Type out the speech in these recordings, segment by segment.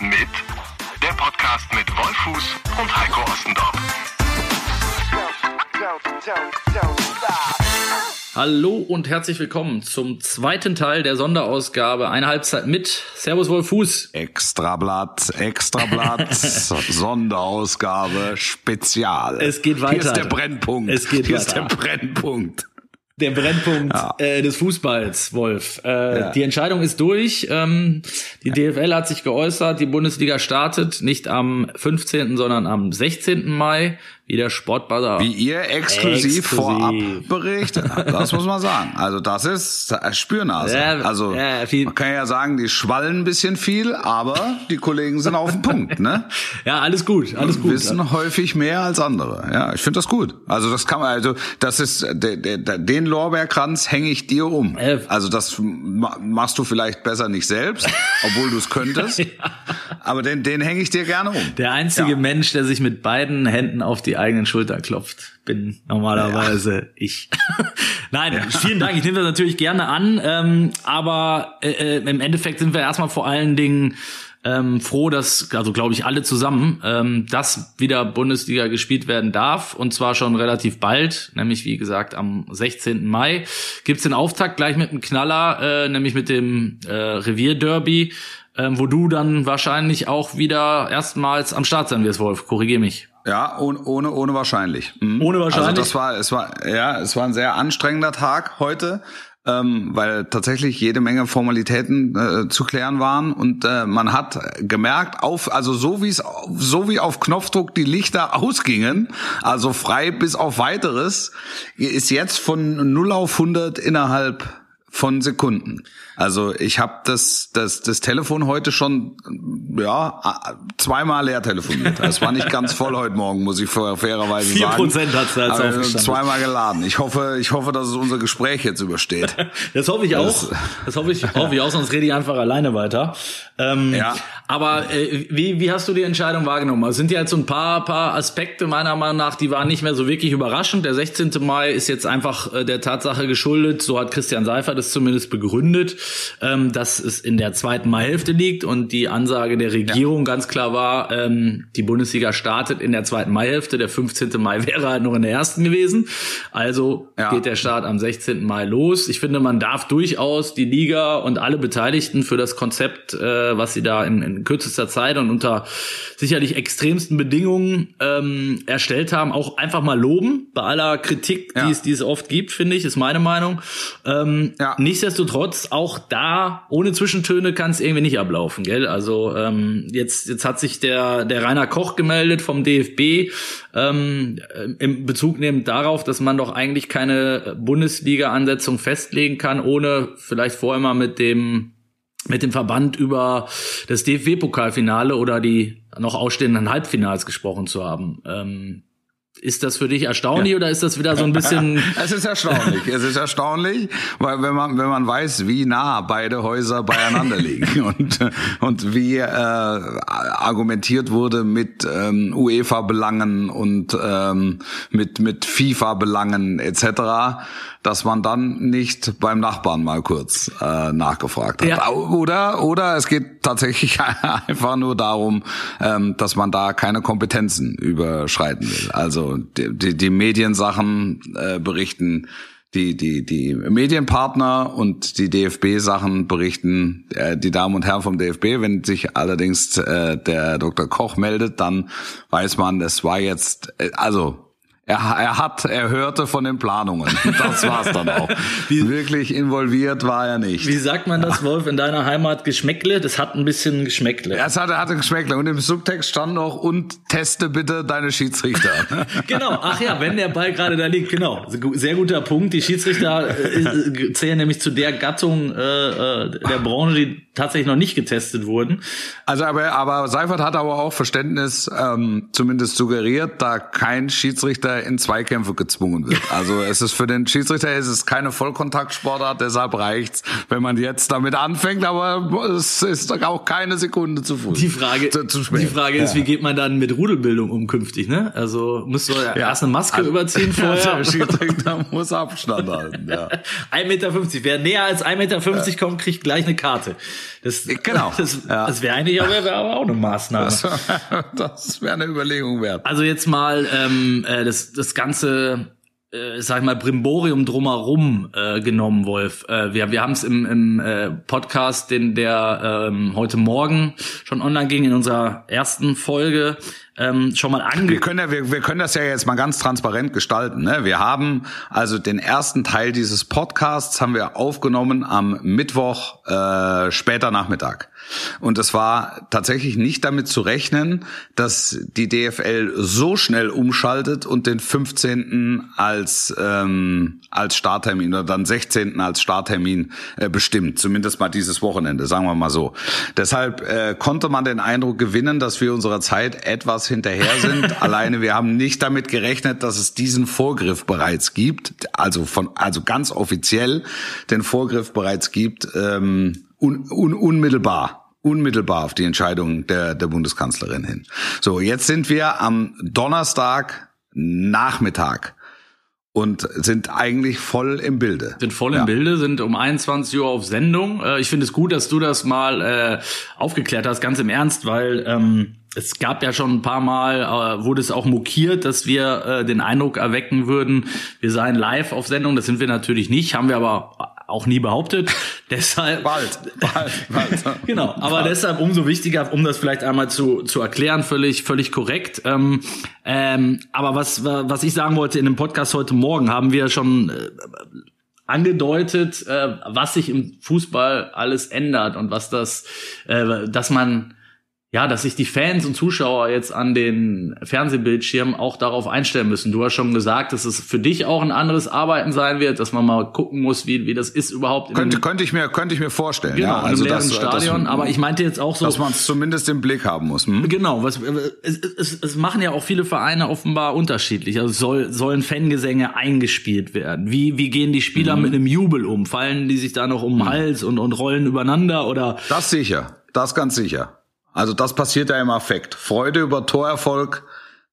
mit der Podcast mit Wolfuß und Heiko Ostendorf. Hallo und herzlich willkommen zum zweiten Teil der Sonderausgabe Eine Halbzeit mit Servus Wolfuß. Extrablatt, Extrablatt, Sonderausgabe, Spezial. Es geht weiter. Hier ist der Brennpunkt. Es geht Hier weiter. ist der Brennpunkt. Der Brennpunkt Ja. äh, des Fußballs, Wolf. Äh, Ja. Die Entscheidung ist durch. Ähm, die DFL hat sich geäußert. Die Bundesliga startet nicht am 15., sondern am 16. Mai. Wie der Sportbuzzer. Wie ihr exklusiv, Exklusiv. vorab berichtet. Das muss man sagen. Also das ist Spürnase. Ja, also ja, man kann ja sagen, die schwallen ein bisschen viel, aber die Kollegen sind auf dem Punkt. Ne? Ja, alles gut, alles gut. wissen häufig mehr als andere. Ja, ich finde das gut. Also das kann man, also das ist den Lorbeerkranz hänge ich dir um. Äh. Also das ma- machst du vielleicht besser nicht selbst, obwohl du es könntest. Aber den, den hänge ich dir gerne um. Der einzige Ja. Mensch, der sich mit beiden Händen auf die eigenen Schulter klopft, bin normalerweise ich. Nein, vielen Dank. Ich nehme das natürlich gerne an. Ähm, aber äh, äh, im Endeffekt sind wir erstmal vor allen Dingen ähm, froh, dass, also glaube ich, alle zusammen, ähm, dass wieder Bundesliga gespielt werden darf. Und zwar schon relativ bald, nämlich wie gesagt am 16. Mai. Gibt's den Auftakt gleich mit einem Knaller, äh, nämlich mit dem äh, Revierderby ähm, wo du dann wahrscheinlich auch wieder erstmals am Start sein wirst, Wolf. Korrigier mich. Ja, ohne, ohne, ohne wahrscheinlich. Mhm. Ohne wahrscheinlich? Also das war, es war, ja, es war ein sehr anstrengender Tag heute, ähm, weil tatsächlich jede Menge Formalitäten äh, zu klären waren und äh, man hat gemerkt, auf, also so wie es, so wie auf Knopfdruck die Lichter ausgingen, also frei bis auf weiteres, ist jetzt von 0 auf 100 innerhalb von Sekunden. Also ich habe das, das, das Telefon heute schon ja zweimal leer telefoniert. Es war nicht ganz voll heute Morgen, muss ich fair- fairerweise Vier sagen. Prozent hat's da jetzt Aber aufgestanden. Zweimal geladen. Ich hoffe, ich hoffe, dass es unser Gespräch jetzt übersteht. Das hoffe ich auch. Das hoffe ich, hoffe ich auch, sonst rede ich einfach alleine weiter. Ähm, Ja. Aber äh, wie, wie hast du die Entscheidung wahrgenommen? Es sind ja jetzt so ein paar, paar Aspekte meiner Meinung nach, die waren nicht mehr so wirklich überraschend. Der 16. Mai ist jetzt einfach äh, der Tatsache geschuldet, so hat Christian Seifert es zumindest begründet, ähm, dass es in der zweiten Maihälfte liegt und die Ansage der Regierung ganz klar war, ähm, die Bundesliga startet in der zweiten Maihälfte, der 15. Mai wäre halt noch in der ersten gewesen. Also Ja. geht der Start am 16. Mai los. Ich finde, man darf durchaus die Liga und alle Beteiligten für das Konzept, äh, was sie da in, in kürzester Zeit und unter sicherlich extremsten Bedingungen ähm, erstellt haben, auch einfach mal loben. Bei aller Kritik, Ja. die, es, die es oft gibt, finde ich, ist meine Meinung. Ähm, Ja. Nichtsdestotrotz, auch da, ohne Zwischentöne kann es irgendwie nicht ablaufen, gell? Also ähm, jetzt, jetzt hat sich der, der Rainer Koch gemeldet vom DFB, ähm, im Bezug nehmend darauf, dass man doch eigentlich keine Bundesliga-Ansetzung festlegen kann, ohne vielleicht vorher mal mit dem mit dem Verband über das DFB-Pokalfinale oder die noch ausstehenden Halbfinals gesprochen zu haben. Ähm, ist das für dich erstaunlich oder ist das wieder so ein bisschen Es ist erstaunlich. es ist erstaunlich, weil wenn man wenn man weiß, wie nah beide Häuser beieinander liegen und und wie äh, argumentiert wurde mit ähm, UEFA-Belangen und ähm, mit mit FIFA-Belangen etc., dass man dann nicht beim Nachbarn mal kurz äh, nachgefragt hat. Ja. Oder oder es geht tatsächlich einfach nur darum, ähm, dass man da keine Kompetenzen überschreiten will. Also die, die, die Mediensachen äh, berichten die, die, die Medienpartner und die DFB-Sachen berichten äh, die Damen und Herren vom DFB. Wenn sich allerdings äh, der Dr. Koch meldet, dann weiß man, es war jetzt, äh, also er, er hat, er hörte von den Planungen. Das war's dann auch. Wirklich involviert war er nicht. Wie sagt man das, Wolf, in deiner Heimat Geschmäckle? Das hat ein bisschen Geschmäckle. Ja, Es hatte, hatte Geschmäckle und im Subtext stand noch und teste bitte deine Schiedsrichter. Genau, ach ja, wenn der Ball gerade da liegt, genau. Sehr guter Punkt. Die Schiedsrichter äh, äh, zählen nämlich zu der Gattung äh, äh, der Branche, die tatsächlich noch nicht getestet wurden. Also aber, aber Seifert hat aber auch Verständnis ähm, zumindest suggeriert, da kein Schiedsrichter In Zweikämpfe gezwungen wird. Also es ist für den Schiedsrichter ist es keine Vollkontaktsportart, deshalb reicht's, wenn man jetzt damit anfängt, aber es ist auch keine Sekunde zu früh. Die Frage, zu, zu die Frage ist, wie geht man dann mit Rudelbildung um künftig, ne? Also musst du ja. erst eine Maske also, überziehen vorher. Der Schiedsrichter muss Abstand halten, ja. 1,50 Meter. Wer näher als 1,50 Meter ja. kommt, kriegt gleich eine Karte. Das, genau. Das, ja. das wäre eigentlich aber, wär aber auch eine Maßnahme. Das, das wäre eine Überlegung wert. Also jetzt mal ähm, äh, das, ganze äh, sag ich mal, Brimborium drumherum äh, genommen, Wolf. Äh, wir wir haben es im, im äh, Podcast, den der ähm, heute Morgen schon online ging, in unserer ersten Folge, ähm, schon mal ange... Wir können, ja, wir, wir können das ja jetzt mal ganz transparent gestalten. Ne? Wir haben also den ersten Teil dieses Podcasts haben wir aufgenommen am Mittwoch äh, später Nachmittag. Und es war tatsächlich nicht damit zu rechnen, dass die DFL so schnell umschaltet und den 15. als, ähm, als Starttermin oder dann 16. als Starttermin äh, bestimmt. Zumindest mal dieses Wochenende, sagen wir mal so. Deshalb äh, konnte man den Eindruck gewinnen, dass wir unserer Zeit etwas hinterher sind. Alleine wir haben nicht damit gerechnet, dass es diesen Vorgriff bereits gibt. Also von, also ganz offiziell den Vorgriff bereits gibt. Ähm, un, un, unmittelbar unmittelbar auf die Entscheidung der, der Bundeskanzlerin hin. So, jetzt sind wir am Donnerstag Nachmittag und sind eigentlich voll im Bilde. Sind voll im ja. Bilde, sind um 21 Uhr auf Sendung. Äh, ich finde es gut, dass du das mal äh, aufgeklärt hast, ganz im Ernst, weil ähm, es gab ja schon ein paar Mal, äh, wurde es auch mokiert, dass wir äh, den Eindruck erwecken würden, wir seien live auf Sendung. Das sind wir natürlich nicht, haben wir aber auch nie behauptet. deshalb bald, bald, bald. genau. Aber bald. deshalb umso wichtiger, um das vielleicht einmal zu zu erklären, völlig völlig korrekt. Ähm, ähm, aber was was ich sagen wollte in dem Podcast heute Morgen haben wir schon äh, angedeutet, äh, was sich im Fußball alles ändert und was das, äh, dass man ja, dass sich die Fans und Zuschauer jetzt an den Fernsehbildschirmen auch darauf einstellen müssen. Du hast schon gesagt, dass es für dich auch ein anderes Arbeiten sein wird, dass man mal gucken muss, wie, wie das ist überhaupt. Könnte, könnte ich mir, könnte ich mir vorstellen. Genau, ja, also einem leeren das, Stadion. Das, aber ich meinte jetzt auch so, dass man es zumindest im Blick haben muss. Hm? Genau, was, es, es, es machen ja auch viele Vereine offenbar unterschiedlich. Also soll, sollen Fangesänge eingespielt werden? Wie, wie gehen die Spieler mhm. mit einem Jubel um? Fallen die sich da noch um den mhm. Hals und, und rollen übereinander oder? Das sicher, das ganz sicher. Also das passiert ja im Affekt. Freude über Torerfolg,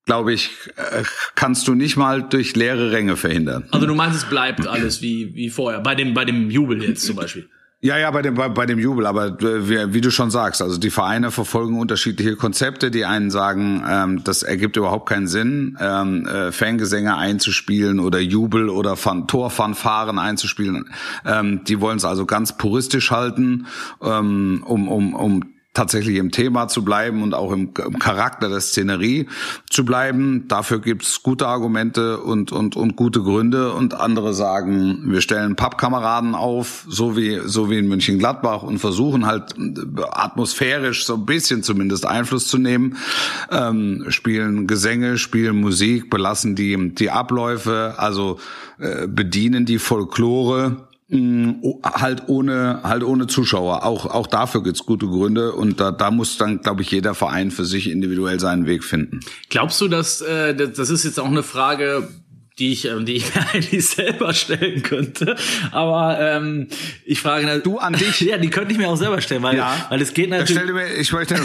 glaube ich, äh, kannst du nicht mal durch leere Ränge verhindern. Also du meinst, es bleibt alles wie, wie vorher, bei dem, bei dem Jubel jetzt zum Beispiel. Ja, ja, bei dem, bei, bei dem Jubel, aber äh, wie, wie, du schon sagst, also die Vereine verfolgen unterschiedliche Konzepte. Die einen sagen, ähm, das ergibt überhaupt keinen Sinn, ähm, äh, Fangesänge einzuspielen oder Jubel oder Fan Torfanfaren einzuspielen. Ähm, die wollen es also ganz puristisch halten, ähm, um, um, um tatsächlich im Thema zu bleiben und auch im, im Charakter der Szenerie zu bleiben. Dafür gibt's gute Argumente und, und, und gute Gründe. Und andere sagen, wir stellen Pappkameraden auf, so wie, so wie in München-Gladbach und versuchen halt atmosphärisch so ein bisschen zumindest Einfluss zu nehmen, ähm, spielen Gesänge, spielen Musik, belassen die, die Abläufe, also äh, bedienen die Folklore halt ohne halt ohne Zuschauer. Auch auch dafür gibt's gute Gründe und da da muss dann glaube ich jeder Verein für sich individuell seinen Weg finden. Glaubst du, dass äh, das ist jetzt auch eine Frage, die ich, ähm, die ich mir eigentlich selber stellen könnte. Aber ähm, ich frage du an dich. Ja, die könnte ich mir auch selber stellen, weil ja. weil es geht natürlich. Stell mir, ich möchte,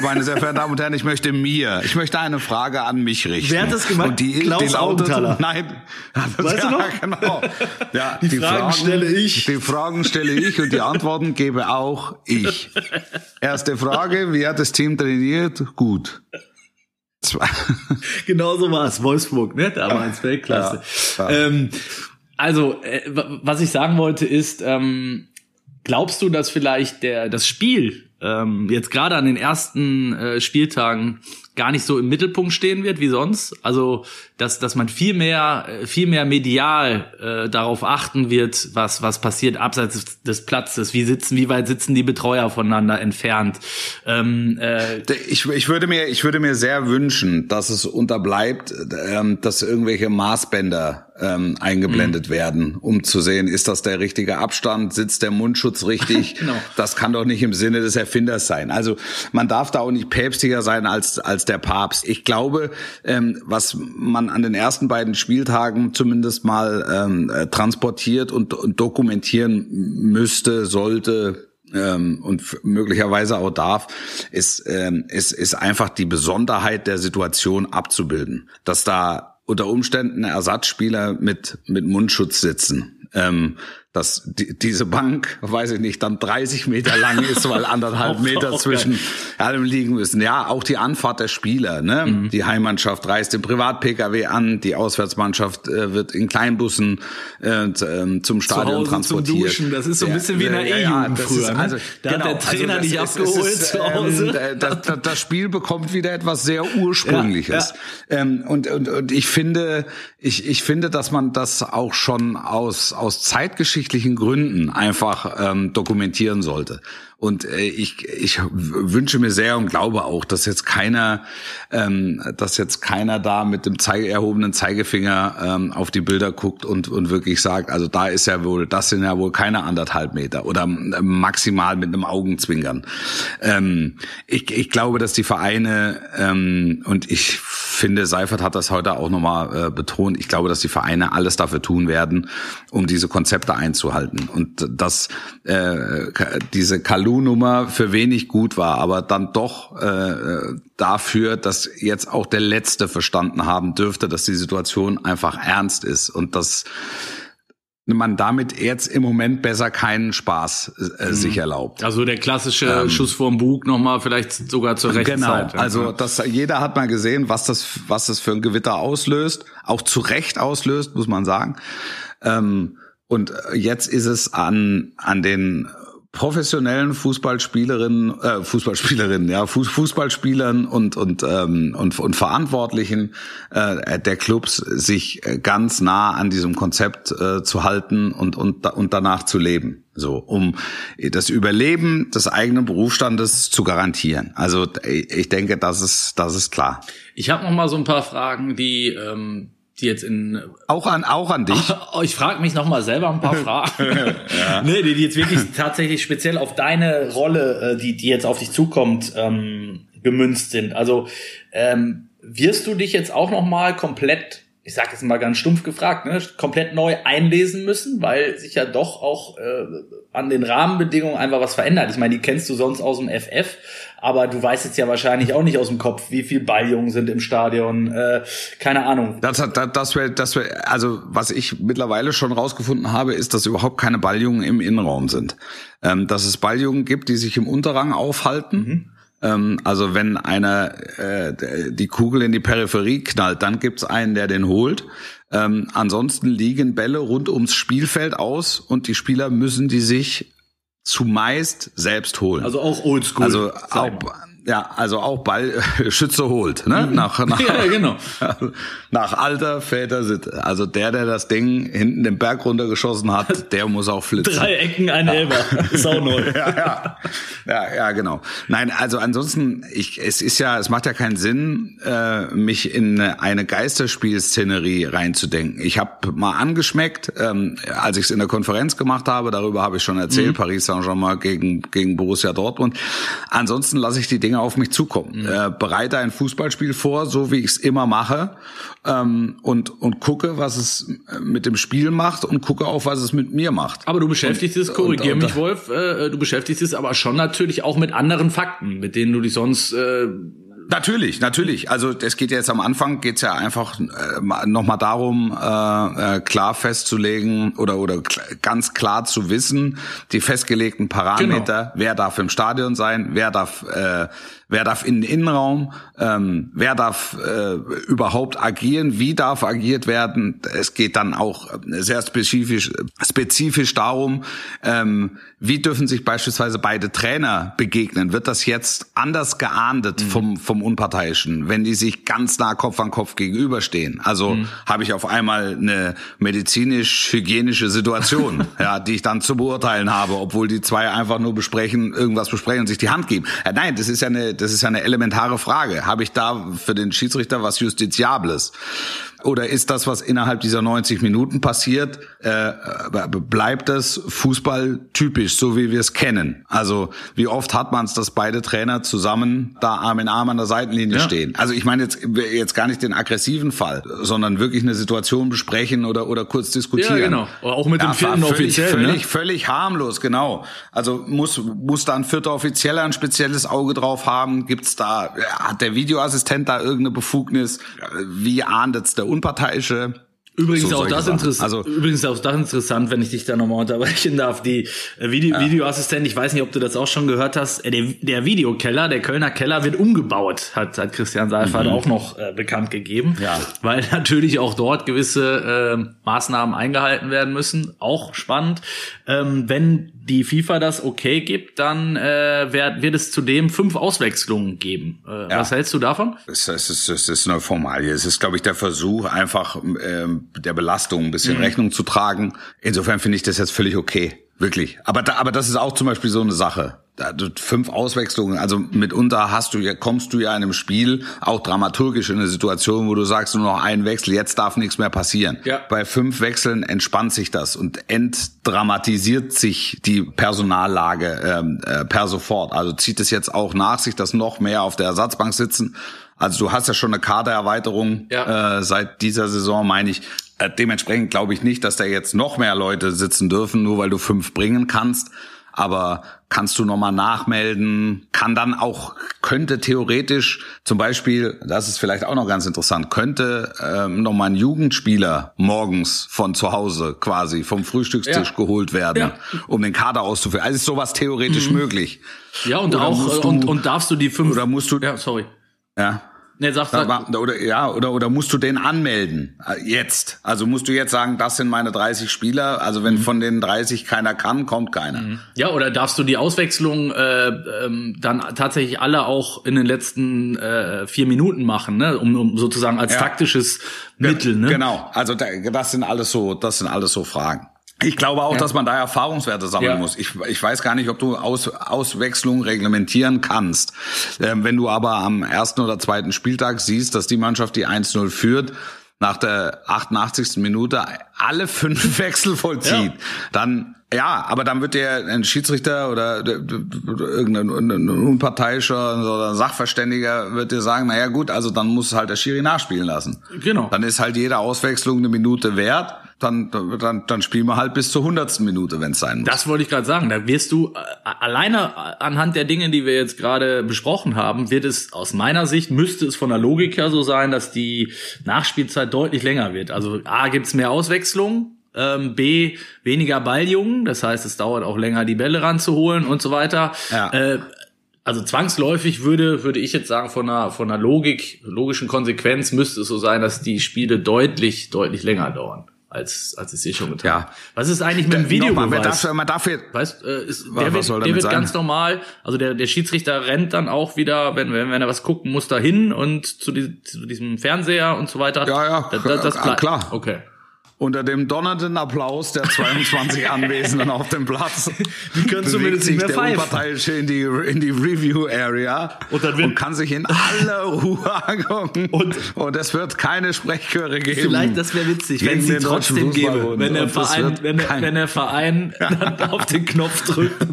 meine sehr verehrten Damen und Herren, ich möchte mir, ich möchte eine Frage an mich richten. Wer hat das gemacht? Und die, Klaus die lautet, Nein, das, weißt ja, du noch? genau. Ja, die, die Fragen, Fragen stelle ich. Die Fragen stelle ich und die Antworten gebe auch ich. Erste Frage: Wie hat das Team trainiert? Gut. genau so war es, Wolfsburg, ne? Damals Weltklasse. Ja. Ähm, also, äh, was ich sagen wollte ist, ähm, glaubst du, dass vielleicht der das Spiel ähm, jetzt gerade an den ersten äh, Spieltagen gar nicht so im Mittelpunkt stehen wird wie sonst. Also dass dass man viel mehr äh, viel mehr medial äh, darauf achten wird, was was passiert abseits des Platzes. Wie sitzen, wie weit sitzen die Betreuer voneinander entfernt? Ähm, äh, ich ich würde mir ich würde mir sehr wünschen, dass es unterbleibt, ähm, dass irgendwelche Maßbänder ähm, eingeblendet mhm. werden, um zu sehen, ist das der richtige Abstand, sitzt der Mundschutz richtig? genau. Das kann doch nicht im Sinne des Erfinders sein. Also man darf da auch nicht päpstlicher sein als, als der Papst. Ich glaube, ähm, was man an den ersten beiden Spieltagen zumindest mal ähm, äh, transportiert und, und dokumentieren müsste, sollte, ähm, und möglicherweise auch darf, ist, ähm, ist, ist einfach die Besonderheit der Situation abzubilden. Dass da unter Umständen Ersatzspieler mit, mit Mundschutz sitzen. Ähm, dass die, diese Bank, weiß ich nicht, dann 30 Meter lang ist, weil anderthalb Meter zwischen allem liegen müssen. Ja, auch die Anfahrt der Spieler. Ne? Mhm. Die Heimmannschaft reist im Privat-Pkw an, die Auswärtsmannschaft äh, wird in Kleinbussen äh, ähm, zum Stadion transportiert. Zum Duschen. Das ist so ein bisschen ja, wie in der E-Jugend ja, früher. Ist, ne? also, da genau, hat der Trainer also dich abgeholt ist, zu Hause. Ähm, das, das, Spiel bekommt wieder etwas sehr Ursprüngliches. Ja, ähm, und, und, und ich finde, ich, ich finde, dass man das auch schon aus, aus zeitgeschichtlichen Gründen einfach ähm, dokumentieren sollte. Und äh, ich, ich wünsche mir sehr und glaube auch, dass jetzt keiner, ähm, dass jetzt keiner da mit dem Zeige, erhobenen Zeigefinger ähm, auf die Bilder guckt und, und wirklich sagt, also da ist ja wohl, das sind ja wohl keine anderthalb Meter oder maximal mit einem Augenzwinkern. Ähm, ich, ich glaube, dass die Vereine ähm, und ich finde, Seifert hat das heute auch nochmal äh, betont. Ich glaube, dass die Vereine alles dafür tun werden, um diese Konzepte einzuhalten und dass äh, diese Kalu Blue-Nummer für wenig gut war, aber dann doch äh, dafür, dass jetzt auch der Letzte verstanden haben dürfte, dass die Situation einfach ernst ist und dass man damit jetzt im Moment besser keinen Spaß äh, mhm. sich erlaubt. Also der klassische ähm, Schuss vorm Bug nochmal vielleicht sogar zur rechten genau, Zeit. Genau, also das, jeder hat mal gesehen, was das, was das für ein Gewitter auslöst, auch zu Recht auslöst, muss man sagen. Ähm, und jetzt ist es an, an den professionellen Fußballspielerinnen, äh, Fußballspielerinnen, ja, Fuß, Fußballspielern und und ähm, und, und Verantwortlichen äh, der Clubs sich äh, ganz nah an diesem Konzept äh, zu halten und und und danach zu leben, so um das Überleben des eigenen Berufsstandes zu garantieren. Also ich denke, das ist das ist klar. Ich habe noch mal so ein paar Fragen, die ähm die jetzt in auch an auch an dich. ich frage mich noch mal selber ein paar Fragen. ja. nee, die jetzt wirklich tatsächlich speziell auf deine Rolle, äh, die die jetzt auf dich zukommt, ähm, gemünzt sind. Also ähm, wirst du dich jetzt auch noch mal komplett, ich sage jetzt mal ganz stumpf gefragt, ne, komplett neu einlesen müssen, weil sich ja doch auch äh, an den Rahmenbedingungen einfach was verändert. Ich meine, die kennst du sonst aus dem FF, aber du weißt jetzt ja wahrscheinlich auch nicht aus dem Kopf, wie viel Balljungen sind im Stadion. Äh, keine Ahnung. Das, das, das wäre, das wär, also was ich mittlerweile schon rausgefunden habe, ist, dass überhaupt keine Balljungen im Innenraum sind. Ähm, dass es Balljungen gibt, die sich im Unterrang aufhalten. Mhm. Ähm, also wenn einer äh, die Kugel in die Peripherie knallt, dann gibt's einen, der den holt. Ähm, ansonsten liegen Bälle rund ums Spielfeld aus und die Spieler müssen die sich zumeist selbst holen. Also auch oldschool. Also auch, ja, also auch Ballschütze holt, ne? Mhm. Nach, nach, ja, genau. nach alter Väter Sitte. Also der, der das Ding hinten den Berg runtergeschossen hat, der muss auch flitzen. Drei Ecken, ein ja. Elber. Sau neu. ja, ja. ja, ja, genau. Nein, also ansonsten, ich, es ist ja, es macht ja keinen Sinn, äh, mich in eine Geisterspielszenerie reinzudenken. Ich habe mal angeschmeckt, ähm, als ich es in der Konferenz gemacht habe, darüber habe ich schon erzählt, mhm. Paris Saint-Germain gegen, gegen Borussia Dortmund. Ansonsten lasse ich die Dinge Dinge auf mich zukommen. Mhm. Äh, bereite ein Fußballspiel vor, so wie ich es immer mache, ähm, und, und gucke, was es äh, mit dem Spiel macht und gucke auch, was es mit mir macht. Aber du beschäftigst es, korrigier mich, Wolf, äh, du beschäftigst es aber schon natürlich auch mit anderen Fakten, mit denen du dich sonst äh, Natürlich, natürlich. Also es geht jetzt am Anfang geht's ja einfach äh, nochmal darum, äh, äh, klar festzulegen oder oder ganz klar zu wissen, die festgelegten Parameter, genau. wer darf im Stadion sein, wer darf äh, wer darf in den Innenraum, ähm, wer darf äh, überhaupt agieren, wie darf agiert werden. Es geht dann auch sehr spezifisch, spezifisch darum, ähm, wie dürfen sich beispielsweise beide Trainer begegnen. Wird das jetzt anders geahndet mhm. vom, vom Unparteiischen, wenn die sich ganz nah Kopf an Kopf gegenüberstehen? Also mhm. habe ich auf einmal eine medizinisch-hygienische Situation, ja, die ich dann zu beurteilen habe, obwohl die zwei einfach nur besprechen, irgendwas besprechen und sich die Hand geben. Ja, nein, das ist ja eine das ist ja eine elementare Frage. Habe ich da für den Schiedsrichter was Justiziables? Oder ist das, was innerhalb dieser 90 Minuten passiert, äh, bleibt es Fußball typisch, so wie wir es kennen? Also wie oft hat man es, dass beide Trainer zusammen da Arm in Arm an der Seitenlinie ja. stehen? Also ich meine jetzt jetzt gar nicht den aggressiven Fall, sondern wirklich eine Situation besprechen oder oder kurz diskutieren. Ja, genau. Auch mit dem ja, vierten völlig, Offiziell. Völlig, ne? völlig harmlos, genau. Also muss muss da ein vierter Offizieller ein spezielles Auge drauf haben? Gibt's da hat der Videoassistent da irgendeine Befugnis? Wie ahndet der Unparteiische? Übrigens so auch das interessant. Also, übrigens auch das interessant, wenn ich dich da nochmal unterbrechen darf. Die äh, Video ja. Videoassistent, ich weiß nicht, ob du das auch schon gehört hast. Äh, der, der Videokeller, der Kölner Keller wird umgebaut, hat, hat Christian Seifert mhm. auch noch äh, bekannt gegeben. Ja. Weil natürlich auch dort gewisse äh, Maßnahmen eingehalten werden müssen. Auch spannend. Ähm, wenn die FIFA das okay gibt, dann äh, wird, wird es zudem fünf Auswechslungen geben. Äh, ja. Was hältst du davon? Es ist, es, ist, es ist eine Formalie. Es ist, glaube ich, der Versuch, einfach ähm, der Belastung ein bisschen mhm. Rechnung zu tragen. Insofern finde ich das jetzt völlig okay. Wirklich. Aber, da, aber das ist auch zum Beispiel so eine Sache fünf Auswechslungen, also mitunter hast du ja, kommst du ja in einem Spiel auch dramaturgisch in eine Situation, wo du sagst, nur noch einen Wechsel, jetzt darf nichts mehr passieren. Ja. Bei fünf Wechseln entspannt sich das und entdramatisiert sich die Personallage ähm, äh, per sofort. Also zieht es jetzt auch nach sich, dass noch mehr auf der Ersatzbank sitzen. Also du hast ja schon eine Kadererweiterung ja. äh, seit dieser Saison, meine ich. Äh, dementsprechend glaube ich nicht, dass da jetzt noch mehr Leute sitzen dürfen, nur weil du fünf bringen kannst aber kannst du nochmal nachmelden, kann dann auch, könnte theoretisch zum Beispiel, das ist vielleicht auch noch ganz interessant, könnte ähm, nochmal ein Jugendspieler morgens von zu Hause quasi vom Frühstückstisch ja. geholt werden, ja. um den Kader auszuführen. Also ist sowas theoretisch mhm. möglich. Ja, und oder auch, du, und, und darfst du die fünf... Oder musst du... Ja, sorry. Ja. Nee, sag, sag. Oder, ja, oder, oder musst du den anmelden? Äh, jetzt. Also musst du jetzt sagen, das sind meine 30 Spieler. Also wenn mhm. von den 30 keiner kann, kommt keiner. Mhm. Ja, oder darfst du die Auswechslung äh, ähm, dann tatsächlich alle auch in den letzten äh, vier Minuten machen, ne? um, um sozusagen als ja. taktisches Mittel. Ne? Genau. Also das sind alles so, das sind alles so Fragen. Ich glaube auch, ja. dass man da Erfahrungswerte sammeln ja. muss. Ich, ich weiß gar nicht, ob du Aus, Auswechslung reglementieren kannst. Ähm, wenn du aber am ersten oder zweiten Spieltag siehst, dass die Mannschaft, die 1-0 führt, nach der 88. Minute alle fünf Wechsel vollzieht, ja. dann ja, aber dann wird der ein Schiedsrichter oder irgendein unparteiischer oder Sachverständiger wird dir sagen, naja gut, also dann muss halt der Schiri nachspielen lassen. Genau. Dann ist halt jede Auswechslung eine Minute wert dann, dann, dann spielen wir halt bis zur hundertsten Minute, wenn es sein muss. Das wollte ich gerade sagen. Da wirst du äh, alleine anhand der Dinge, die wir jetzt gerade besprochen haben, wird es aus meiner Sicht, müsste es von der Logik her so sein, dass die Nachspielzeit deutlich länger wird. Also A, gibt's mehr Auswechslung, ähm, B, weniger Balljungen, das heißt, es dauert auch länger, die Bälle ranzuholen und so weiter. Ja. Äh, also zwangsläufig würde, würde ich jetzt sagen, von einer, von einer Logik, logischen Konsequenz müsste es so sein, dass die Spiele deutlich, deutlich länger dauern als als es eh schon getan. Ja. Was ist eigentlich mit dem Video? Man darf, man darf weißt, äh, ist, der wird, der wird ganz normal. Also der der Schiedsrichter rennt dann auch wieder, wenn wenn, wenn er was gucken muss, dahin und zu, die, zu diesem Fernseher und so weiter. Ja ja, das, das, das klar. Okay unter dem donnernden Applaus der 22 Anwesenden auf dem Platz die können zumindest sich der pfeifen. Unparteiische in die, in die Review-Area und, dann und kann sich in aller Ruhe angucken. Und, und es wird keine Sprechchöre geben. Vielleicht, das wäre witzig, wenn sie trotzdem gäbe, wenn der Verein, wenn, wenn der Verein dann auf den Knopf drückt.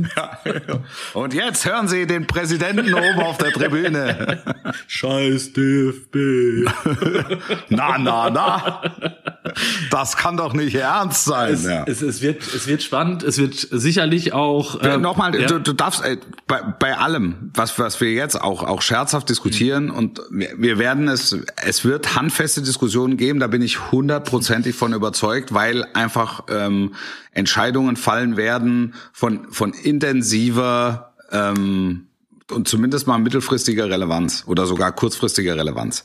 Und jetzt hören Sie den Präsidenten oben auf der Tribüne. Scheiß DFB. na, na, na. Das kann doch nicht ernst sein. Es, ja. es, es, wird, es wird spannend. Es wird sicherlich auch. Äh, Nochmal, ja. du, du darfst äh, bei, bei allem, was, was wir jetzt auch, auch scherzhaft diskutieren mhm. und wir, wir werden es, es wird handfeste Diskussionen geben, da bin ich hundertprozentig von überzeugt, weil einfach ähm, Entscheidungen fallen werden von, von intensiver ähm, und zumindest mal mittelfristiger Relevanz oder sogar kurzfristiger Relevanz.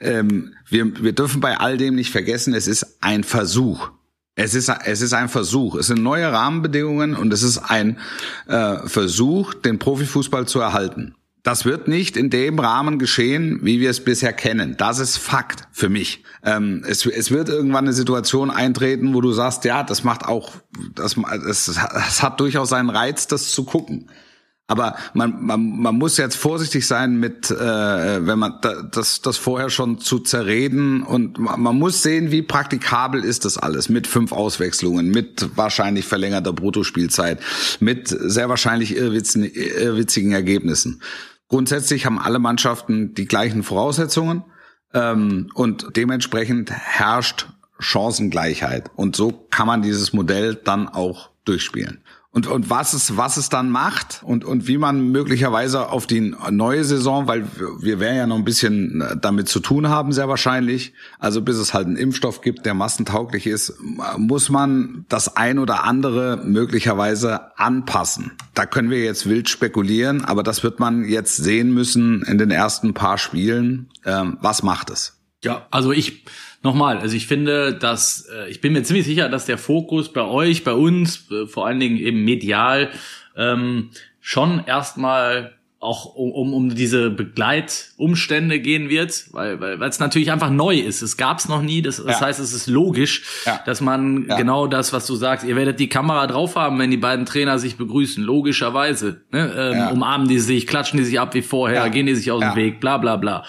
Ähm, wir, wir dürfen bei all dem nicht vergessen, es ist ein Versuch. Es ist, es ist ein Versuch. Es sind neue Rahmenbedingungen und es ist ein äh, Versuch, den Profifußball zu erhalten. Das wird nicht in dem Rahmen geschehen, wie wir es bisher kennen. Das ist Fakt für mich. Ähm, es, es wird irgendwann eine Situation eintreten, wo du sagst, ja, das macht auch, das, das, das hat durchaus seinen Reiz, das zu gucken. Aber man, man, man muss jetzt vorsichtig sein mit, äh, wenn man das, das vorher schon zu zerreden und man muss sehen, wie praktikabel ist das alles mit fünf Auswechslungen, mit wahrscheinlich verlängerter Bruttospielzeit, mit sehr wahrscheinlich irrwitzigen, irrwitzigen Ergebnissen. Grundsätzlich haben alle Mannschaften die gleichen Voraussetzungen ähm, und dementsprechend herrscht Chancengleichheit. Und so kann man dieses Modell dann auch durchspielen. Und, und was es, was es dann macht und, und wie man möglicherweise auf die neue Saison, weil wir werden ja noch ein bisschen damit zu tun haben, sehr wahrscheinlich. Also bis es halt einen Impfstoff gibt, der massentauglich ist, muss man das ein oder andere möglicherweise anpassen. Da können wir jetzt wild spekulieren, aber das wird man jetzt sehen müssen in den ersten paar Spielen. Ähm, was macht es? Ja, also ich, nochmal, also ich finde, dass äh, ich bin mir ziemlich sicher, dass der Fokus bei euch, bei uns, äh, vor allen Dingen eben medial, ähm, schon erstmal auch um, um, um diese Begleitumstände gehen wird, weil weil weil es natürlich einfach neu ist. Es gab es noch nie. Das, das ja. heißt, es ist logisch, ja. dass man ja. genau das, was du sagst, ihr werdet die Kamera drauf haben, wenn die beiden Trainer sich begrüßen, logischerweise. Ne? Ähm, umarmen die sich, klatschen die sich ab wie vorher, gehen die sich aus dem Weg, bla bla bla.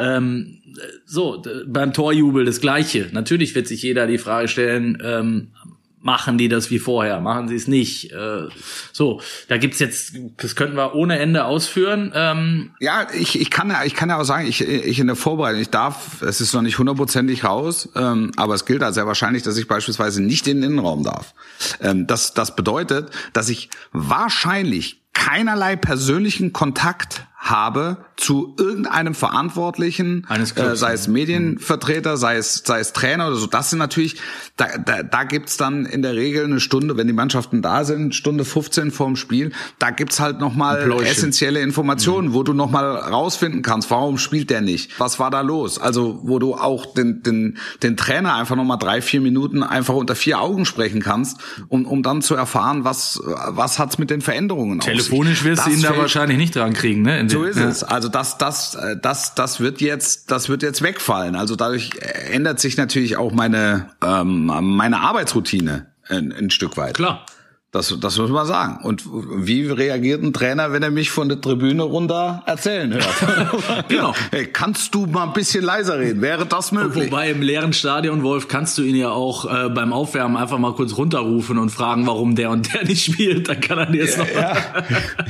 Ähm, so, beim Torjubel das Gleiche. Natürlich wird sich jeder die Frage stellen, ähm, machen die das wie vorher, machen sie es nicht. Äh, so, da gibt's jetzt, das könnten wir ohne Ende ausführen. Ähm, ja, ich, ich kann ja, ich kann ja auch sagen, ich, ich in der Vorbereitung, ich darf, es ist noch nicht hundertprozentig raus, ähm, aber es gilt also sehr wahrscheinlich, dass ich beispielsweise nicht in den Innenraum darf. Ähm, das, das bedeutet, dass ich wahrscheinlich keinerlei persönlichen Kontakt habe zu irgendeinem Verantwortlichen, äh, sei es Medienvertreter, sei es sei es Trainer oder so. Das sind natürlich, da, da, da gibt's dann in der Regel eine Stunde, wenn die Mannschaften da sind, Stunde 15 vorm Spiel, da gibt's halt nochmal essentielle Informationen, mhm. wo du nochmal rausfinden kannst, warum spielt der nicht? Was war da los? Also wo du auch den, den, den Trainer einfach nochmal drei, vier Minuten einfach unter vier Augen sprechen kannst, um, um dann zu erfahren, was, was hat's mit den Veränderungen Telefonisch wirst du ihn da wahrscheinlich nicht dran kriegen, ne? So ist ja. es. Also das, das, das, das wird jetzt, das wird jetzt wegfallen. Also dadurch ändert sich natürlich auch meine, ähm, meine Arbeitsroutine ein, ein Stück weit. Klar. Das, das muss man sagen. Und wie reagiert ein Trainer, wenn er mich von der Tribüne runter erzählen hört? genau. Hey, kannst du mal ein bisschen leiser reden? Wäre das möglich? Wobei im leeren Stadion, Wolf, kannst du ihn ja auch äh, beim Aufwärmen einfach mal kurz runterrufen und fragen, warum der und der nicht spielt. Dann kann er dir jetzt ja, noch. Ja.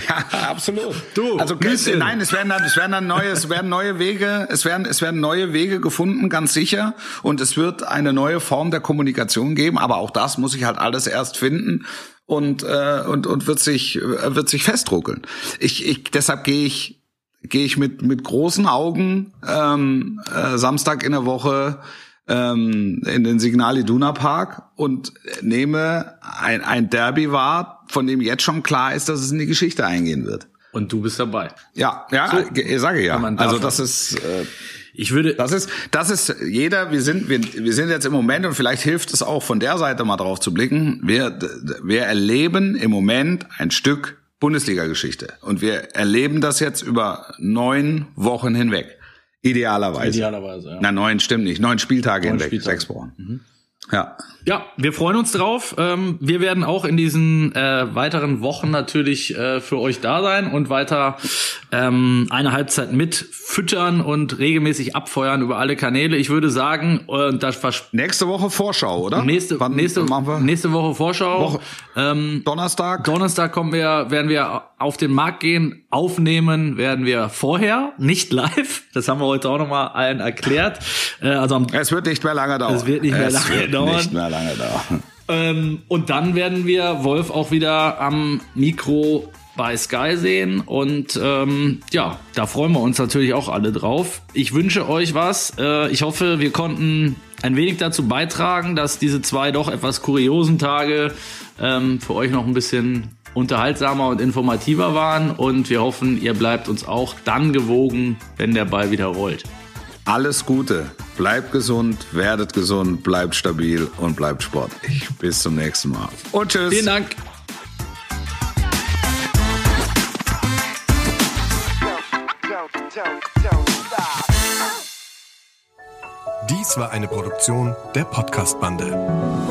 ja, absolut. Du, also bisschen. nein, es werden dann, es werden dann neue, es werden neue Wege, es werden, es werden neue Wege gefunden, ganz sicher. Und es wird eine neue Form der Kommunikation geben. Aber auch das muss ich halt alles erst finden und äh, und und wird sich äh, wird sich festruckeln. Ich, ich deshalb gehe ich gehe ich mit mit großen Augen ähm, äh, Samstag in der Woche ähm, in den Signal Iduna Park und nehme ein, ein Derby wahr, von dem jetzt schon klar ist, dass es in die Geschichte eingehen wird. Und du bist dabei. Ja, ja, so, ich sage ja. Also das ist äh, ich würde. Das ist, das ist jeder, wir sind, wir, wir sind jetzt im Moment und vielleicht hilft es auch von der Seite mal drauf zu blicken. Wir, wir erleben im Moment ein Stück Bundesliga-Geschichte. Und wir erleben das jetzt über neun Wochen hinweg. Idealerweise. Idealerweise, ja. Na, neun stimmt nicht. Neun Spieltage neun hinweg. Spieltage. Sechs Wochen. Mhm. Ja. Ja, wir freuen uns drauf. Ähm, wir werden auch in diesen äh, weiteren Wochen natürlich äh, für euch da sein und weiter ähm, eine Halbzeit mit füttern und regelmäßig abfeuern über alle Kanäle. Ich würde sagen, äh, das nächste Woche Vorschau, oder? Nächste, Wann nächste, machen wir? nächste Woche Vorschau. Woche, ähm, Donnerstag. Donnerstag kommen wir, werden wir auf den Markt gehen. Aufnehmen werden wir vorher, nicht live. Das haben wir heute auch nochmal allen erklärt. Äh, also am, es wird nicht mehr lange dauern. Es wird nicht mehr lange dauern. Nicht mehr lange dauern. Ähm, und dann werden wir Wolf auch wieder am Mikro bei Sky sehen. Und ähm, ja, da freuen wir uns natürlich auch alle drauf. Ich wünsche euch was. Äh, ich hoffe, wir konnten ein wenig dazu beitragen, dass diese zwei doch etwas kuriosen Tage ähm, für euch noch ein bisschen unterhaltsamer und informativer waren. Und wir hoffen, ihr bleibt uns auch dann gewogen, wenn der Ball wieder rollt. Alles Gute. Bleibt gesund, werdet gesund, bleibt stabil und bleibt sportlich. Bis zum nächsten Mal. Und tschüss. Vielen Dank. Dies war eine Produktion der Podcast-Bande.